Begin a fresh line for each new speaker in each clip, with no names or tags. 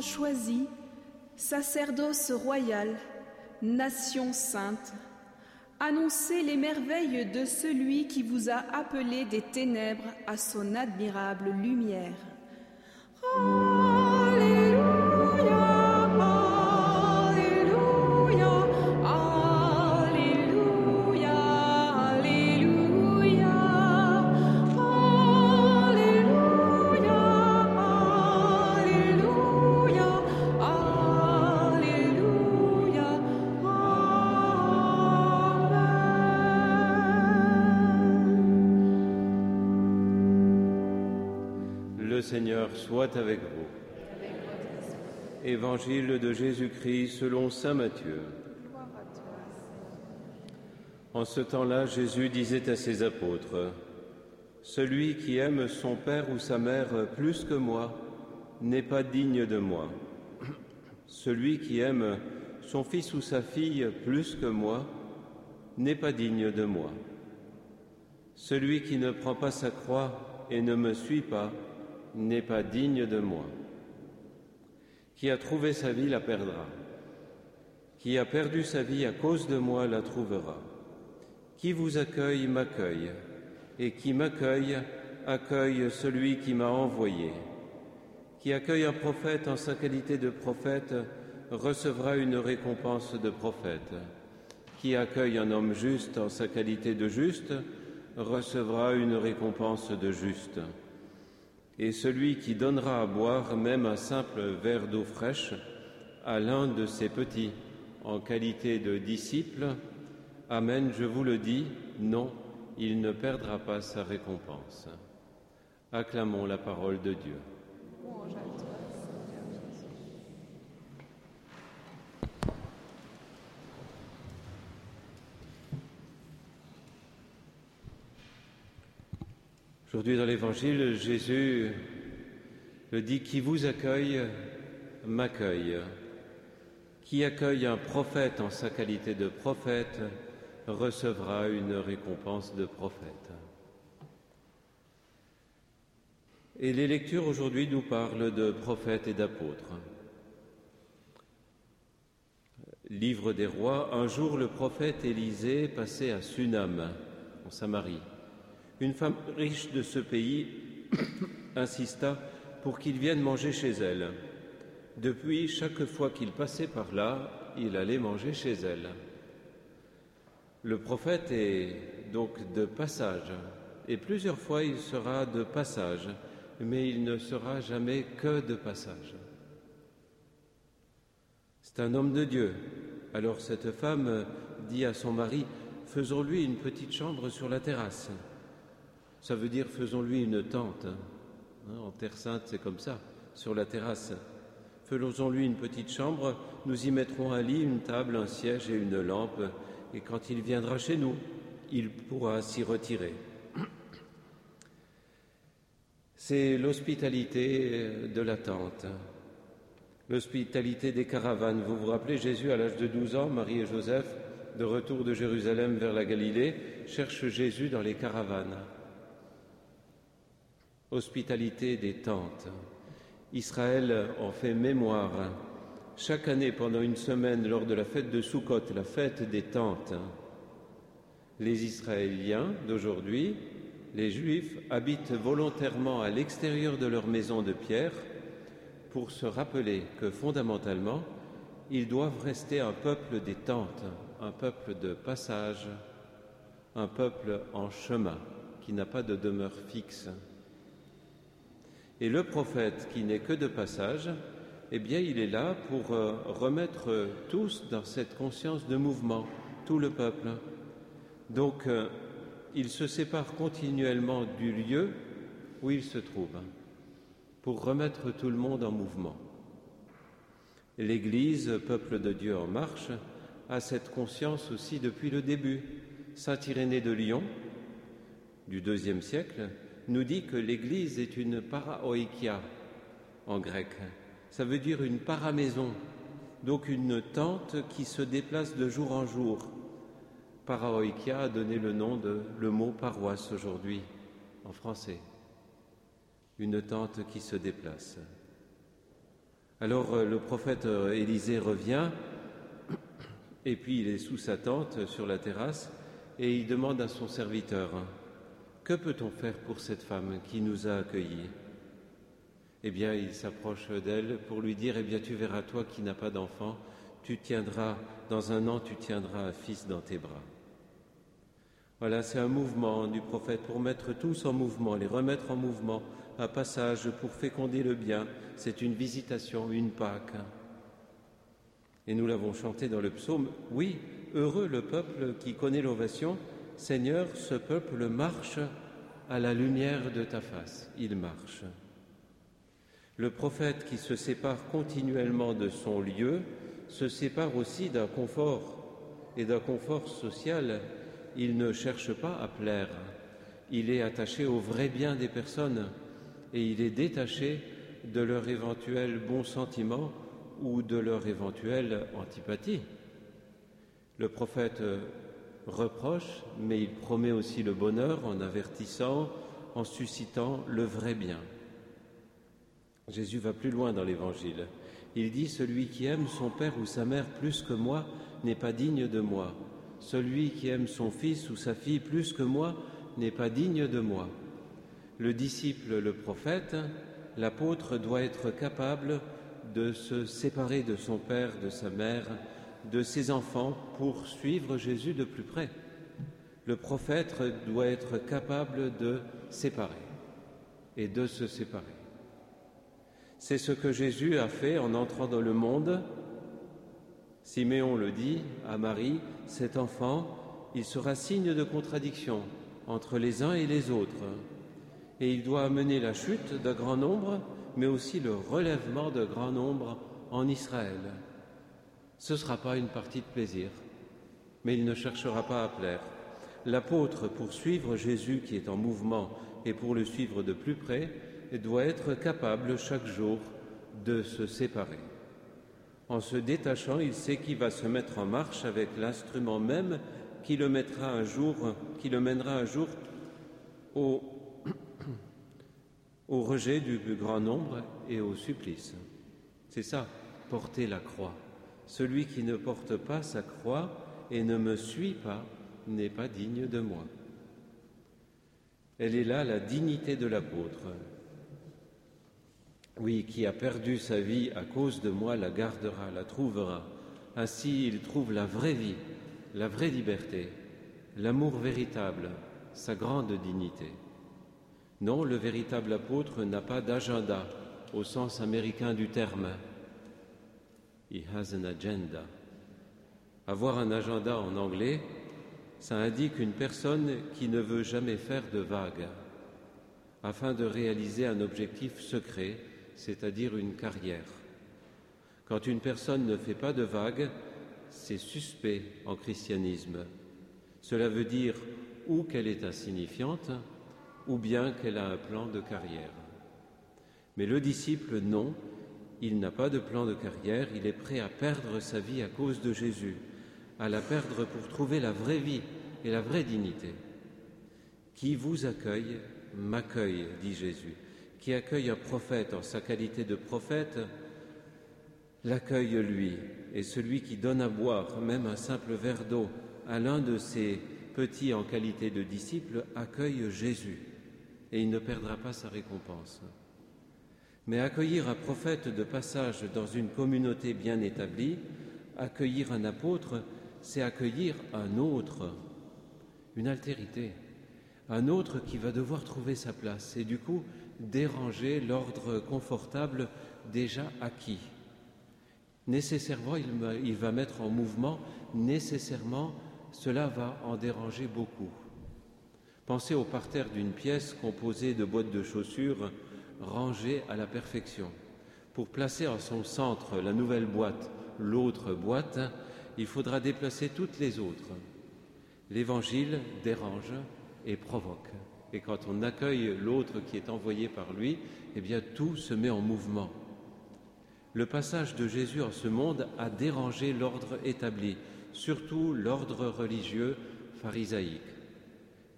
choisie, sacerdoce royal, nation sainte, annoncez les merveilles de celui qui vous a appelé des ténèbres à son admirable lumière.
Soit avec vous. Évangile de Jésus-Christ selon Saint Matthieu. En ce temps-là, Jésus disait à ses apôtres, Celui qui aime son père ou sa mère plus que moi n'est pas digne de moi. Celui qui aime son fils ou sa fille plus que moi n'est pas digne de moi. Celui qui ne prend pas sa croix et ne me suit pas n'est pas digne de moi. Qui a trouvé sa vie la perdra. Qui a perdu sa vie à cause de moi la trouvera. Qui vous accueille m'accueille, et qui m'accueille accueille celui qui m'a envoyé. Qui accueille un prophète en sa qualité de prophète recevra une récompense de prophète. Qui accueille un homme juste en sa qualité de juste recevra une récompense de juste et celui qui donnera à boire même un simple verre d'eau fraîche à l'un de ses petits en qualité de disciple, Amen, je vous le dis, non, il ne perdra pas sa récompense. Acclamons la parole de Dieu. Aujourd'hui dans l'Évangile, Jésus le dit, qui vous accueille, m'accueille. Qui accueille un prophète en sa qualité de prophète recevra une récompense de prophète. Et les lectures aujourd'hui nous parlent de prophètes et d'apôtres. Livre des rois, un jour le prophète Élisée passait à Sunam, en Samarie. Une femme riche de ce pays insista pour qu'il vienne manger chez elle. Depuis, chaque fois qu'il passait par là, il allait manger chez elle. Le prophète est donc de passage, et plusieurs fois il sera de passage, mais il ne sera jamais que de passage. C'est un homme de Dieu. Alors cette femme dit à son mari, faisons-lui une petite chambre sur la terrasse. Ça veut dire faisons-lui une tente. Hein, en Terre Sainte, c'est comme ça, sur la terrasse. Faisons-lui une petite chambre, nous y mettrons un lit, une table, un siège et une lampe, et quand il viendra chez nous, il pourra s'y retirer. C'est l'hospitalité de la tente, l'hospitalité des caravanes. Vous vous rappelez, Jésus, à l'âge de 12 ans, Marie et Joseph, de retour de Jérusalem vers la Galilée, cherchent Jésus dans les caravanes hospitalité des tentes. Israël en fait mémoire chaque année pendant une semaine lors de la fête de Sukkot, la fête des tentes. Les Israéliens d'aujourd'hui, les Juifs, habitent volontairement à l'extérieur de leur maison de pierre pour se rappeler que fondamentalement, ils doivent rester un peuple des tentes, un peuple de passage, un peuple en chemin qui n'a pas de demeure fixe. Et le prophète, qui n'est que de passage, eh bien, il est là pour euh, remettre tous dans cette conscience de mouvement, tout le peuple. Donc, euh, il se sépare continuellement du lieu où il se trouve, pour remettre tout le monde en mouvement. L'Église, peuple de Dieu en marche, a cette conscience aussi depuis le début. Saint Irénée de Lyon, du deuxième siècle, nous dit que l'Église est une paraoikia en grec. Ça veut dire une paramaison, donc une tente qui se déplace de jour en jour. Paraoikia a donné le nom de le mot paroisse aujourd'hui en français. Une tente qui se déplace. Alors euh, le prophète euh, Élisée revient, et puis il est sous sa tente sur la terrasse, et il demande à son serviteur, Que peut-on faire pour cette femme qui nous a accueillis? Eh bien, il s'approche d'elle pour lui dire, Eh bien, tu verras, toi qui n'as pas d'enfant, tu tiendras, dans un an, tu tiendras un fils dans tes bras. Voilà, c'est un mouvement du prophète pour mettre tous en mouvement, les remettre en mouvement, un passage pour féconder le bien. C'est une visitation, une Pâque. Et nous l'avons chanté dans le psaume. Oui, heureux le peuple qui connaît l'ovation. Seigneur, ce peuple marche à la lumière de ta face. Il marche. Le prophète qui se sépare continuellement de son lieu se sépare aussi d'un confort et d'un confort social. Il ne cherche pas à plaire. Il est attaché au vrai bien des personnes et il est détaché de leur éventuel bon sentiment ou de leur éventuelle antipathie. Le prophète reproche, mais il promet aussi le bonheur en avertissant, en suscitant le vrai bien. Jésus va plus loin dans l'Évangile. Il dit, Celui qui aime son père ou sa mère plus que moi n'est pas digne de moi. Celui qui aime son fils ou sa fille plus que moi n'est pas digne de moi. Le disciple, le prophète, l'apôtre doit être capable de se séparer de son père, de sa mère, de ses enfants pour suivre Jésus de plus près. Le prophète doit être capable de séparer et de se séparer. C'est ce que Jésus a fait en entrant dans le monde. Siméon le dit à Marie, cet enfant, il sera signe de contradiction entre les uns et les autres et il doit amener la chute d'un grand nombre, mais aussi le relèvement d'un grand nombre en Israël. Ce ne sera pas une partie de plaisir, mais il ne cherchera pas à plaire. L'apôtre, pour suivre Jésus qui est en mouvement et pour le suivre de plus près, doit être capable chaque jour de se séparer. En se détachant, il sait qu'il va se mettre en marche avec l'instrument même qui le mettra un jour, qui le mènera un jour au au rejet du plus grand nombre et au supplice. C'est ça, porter la croix. Celui qui ne porte pas sa croix et ne me suit pas n'est pas digne de moi. Elle est là la dignité de l'apôtre. Oui, qui a perdu sa vie à cause de moi la gardera, la trouvera. Ainsi il trouve la vraie vie, la vraie liberté, l'amour véritable, sa grande dignité. Non, le véritable apôtre n'a pas d'agenda au sens américain du terme. He has an agenda. Avoir un agenda en anglais, ça indique une personne qui ne veut jamais faire de vagues afin de réaliser un objectif secret, c'est-à-dire une carrière. Quand une personne ne fait pas de vagues, c'est suspect en christianisme. Cela veut dire ou qu'elle est insignifiante, ou bien qu'elle a un plan de carrière. Mais le disciple, non, il n'a pas de plan de carrière, il est prêt à perdre sa vie à cause de Jésus, à la perdre pour trouver la vraie vie et la vraie dignité. Qui vous accueille, m'accueille, dit Jésus. Qui accueille un prophète en sa qualité de prophète, l'accueille lui. Et celui qui donne à boire même un simple verre d'eau à l'un de ses petits en qualité de disciple, accueille Jésus et il ne perdra pas sa récompense. Mais accueillir un prophète de passage dans une communauté bien établie, accueillir un apôtre, c'est accueillir un autre, une altérité, un autre qui va devoir trouver sa place et du coup déranger l'ordre confortable déjà acquis. Nécessairement, il va mettre en mouvement, nécessairement, cela va en déranger beaucoup. Pensez au parterre d'une pièce composée de boîtes de chaussures rangées à la perfection. Pour placer en son centre la nouvelle boîte, l'autre boîte, il faudra déplacer toutes les autres. L'évangile dérange et provoque. Et quand on accueille l'autre qui est envoyé par lui, eh bien tout se met en mouvement. Le passage de Jésus en ce monde a dérangé l'ordre établi, surtout l'ordre religieux pharisaïque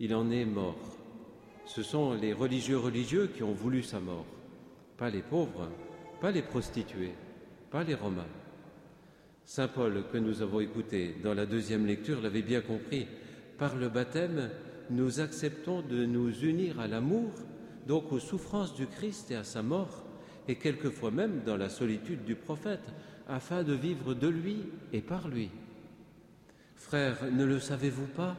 il en est mort. Ce sont les religieux religieux qui ont voulu sa mort, pas les pauvres, pas les prostituées, pas les Romains. Saint Paul, que nous avons écouté dans la deuxième lecture, l'avait bien compris. Par le baptême, nous acceptons de nous unir à l'amour, donc aux souffrances du Christ et à sa mort, et quelquefois même dans la solitude du prophète, afin de vivre de lui et par lui. Frères, ne le savez-vous pas?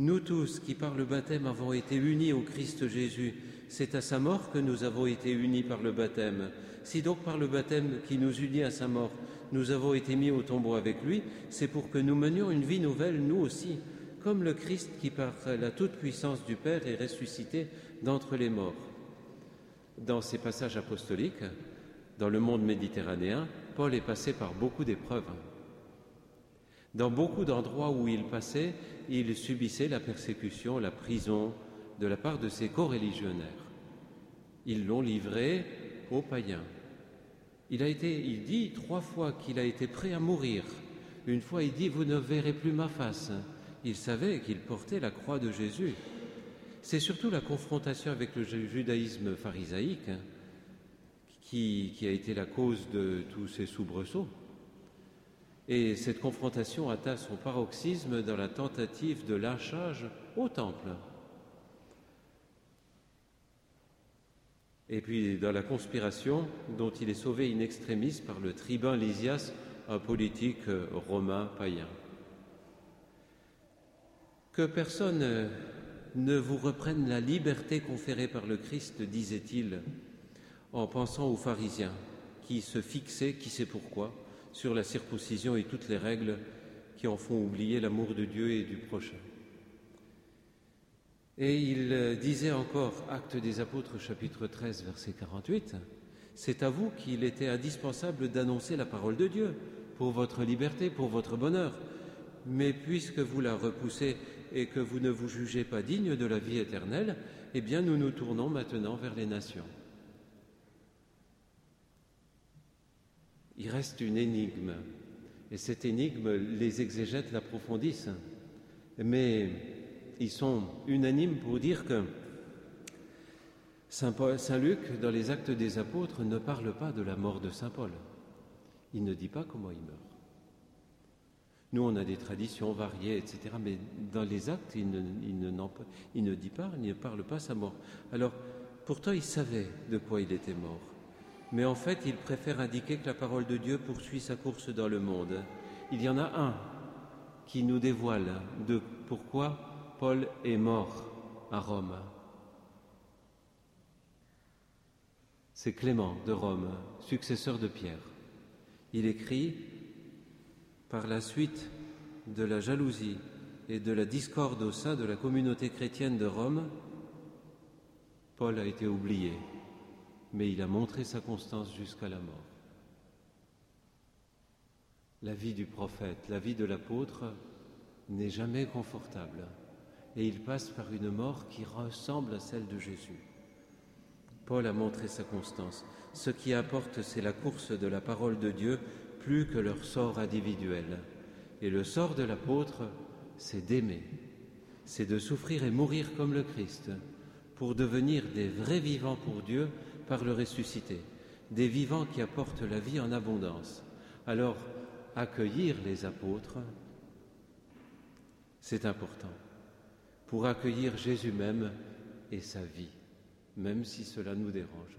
Nous tous qui par le baptême avons été unis au Christ Jésus, c'est à sa mort que nous avons été unis par le baptême. Si donc par le baptême qui nous unit à sa mort, nous avons été mis au tombeau avec lui, c'est pour que nous menions une vie nouvelle, nous aussi, comme le Christ qui par la toute-puissance du Père est ressuscité d'entre les morts. Dans ces passages apostoliques, dans le monde méditerranéen, Paul est passé par beaucoup d'épreuves. Dans beaucoup d'endroits où il passait, il subissait la persécution, la prison de la part de ses co-religionnaires. Ils l'ont livré aux païens. Il a été, dit trois fois qu'il a été prêt à mourir. Une fois, il dit Vous ne verrez plus ma face. Il savait qu'il portait la croix de Jésus. C'est surtout la confrontation avec le judaïsme pharisaïque hein, qui, qui, a été la cause de tous ces soubresauts. Et cette confrontation atteint son paroxysme dans la tentative de lâchage au temple. Et puis dans la conspiration dont il est sauvé in extremis par le tribun Lysias, un politique romain païen. Que personne ne vous reprenne la liberté conférée par le Christ, disait-il, en pensant aux pharisiens qui se fixaient, qui sait pourquoi, sur la circoncision et toutes les règles qui en font oublier l'amour de Dieu et du prochain. Et il disait encore, Acte des Apôtres, chapitre 13, verset 48, C'est à vous qu'il était indispensable d'annoncer la parole de Dieu pour votre liberté, pour votre bonheur. Mais puisque vous la repoussez et que vous ne vous jugez pas digne de la vie éternelle, eh bien nous nous tournons maintenant vers les nations. Il reste une énigme, et cette énigme, les exégètes l'approfondissent, mais ils sont unanimes pour dire que Saint, Luc, dans les actes des apôtres, ne parle pas de la mort de Saint Paul. Il ne dit pas comment il meurt. Nous, on a des traditions variées, etc. Mais dans les actes, il ne dit pas, il ne parle pas sa mort. Alors, pourtant, il savait de quoi il était mort. Mais en fait, il préfère indiquer que la parole de Dieu poursuit sa course dans le monde. Il y en a un qui nous dévoile de pourquoi Paul est mort à Rome. C'est Clément de Rome, successeur de Pierre. Il écrit par la suite de la jalousie et de la discorde au sein de la communauté chrétienne de Rome, Paul a été oublié, mais il a montré sa constance jusqu'à la mort. La vie du prophète, la vie de l'apôtre n'est jamais confortable et il passe par une mort qui ressemble à celle de Jésus. Paul a montré sa constance. Ce qui importe, c'est la course de la parole de Dieu plus que leur sort individuel. Et le sort de l'apôtre, c'est d'aimer, c'est de souffrir et mourir comme le Christ, pour devenir des vrais vivants pour Dieu par le ressuscité, des vivants qui apportent la vie en abondance. Alors, accueillir les apôtres, c'est important, pour accueillir Jésus même et sa vie, même si cela nous dérange.